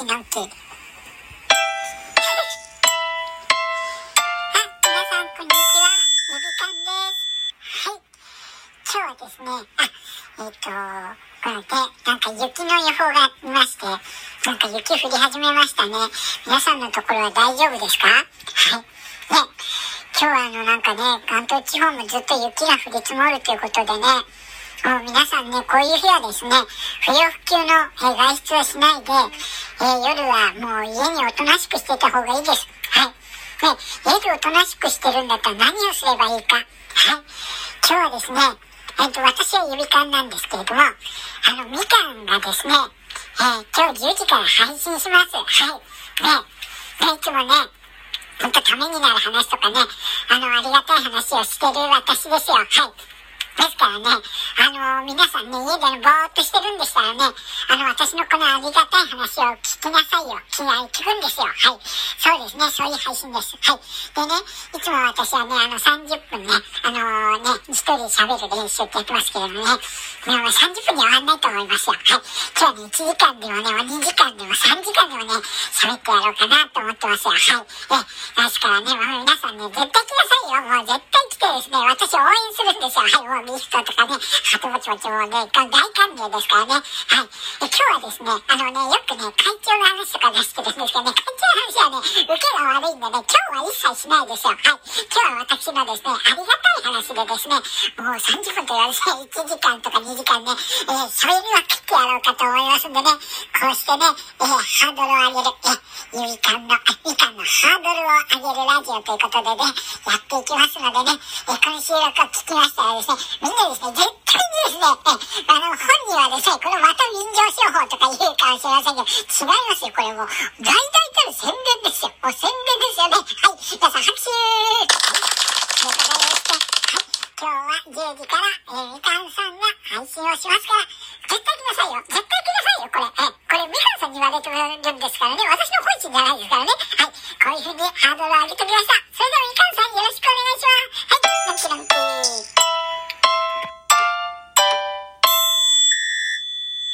きのき。あ、皆さん、こんにちは。ゆびかんです。はい。今日はですね、あ、えっ、と、これで、なんか雪の予報がありまして、なんか雪降り始めましたね。皆さんのところは大丈夫ですか？はい。ね、今日はあのなんかね、関東地方もずっと雪が降り積もるということでね、もう皆さんね、こういう日はですね、不要不急の、え外出はしないで、え夜はもう家におとなしくしていた方がいいです。はい。ね、家でおとなしくしてるんだったら何をすればいいか。はい。今日はですね、えっ、と、私は指缶なんですけれども、あの、みかんがですね、えー今日10時から配信します。はい。ね、ね、いつもね、ほんとためになる話とかね、あの、ありがたい話をしてる私ですよ。はい。ですからね、の皆さんね、家でぼーっとしてるんでしたらね、あの、私のこのありがたい話を聞きなさいよ。聞聞くんですよ。はい。そうですね、そういう配信です。はい。でね、いつも私はね、あの、30分ね、あのね、一人喋る練習ってやってますけれどもね、もう30分には終わんないと思いますよ。はい。今日はね、1時間でもね、2時間でも3時間でもね、喋ってやろうかなと思ってますよ。はい。え、ですからね、もう皆さんね、絶対来なさいよ。もう絶対来てですね、私応援するんですよ。はい。もうミストとかね、ハトぼちぼちもね、大歓迎ですからね。はい。で今日はですね、あのね、よくね、会長の話とか出してるんですけどね、会長の話はね、受けが悪いんでね、今日は一切しないですよ。はい。今日は私のですね、ありがたい話でですね、もう30分と言われて1時間とか2時間ね、えー、それには切ってやろうかと思いますんでね、こうしてね、えー、ハードルを上げる、えー、ゆいかんの、あみかんのハードルを上げるラジオということでね、やっていきますのでね、えー、この収録を聞きましたらですね、みんなですね、絶対ですね、あの、本人はですね、このまた便乗商法とか言うかもしれませんけど、違いますよ、これもう、大々たる宣伝ですよ。もう宣伝ですよね。はい、皆さん拍手、ということでして、はい、今日は10時から、えー、みかんさんが配信をしますから、絶対来なさいよ。絶対来なさいよ、これ。え、これみかんさんに言われてるんですからね。私の本心じゃないですからね。はい、こういう風にハードルを上げてきました。それではみかんさん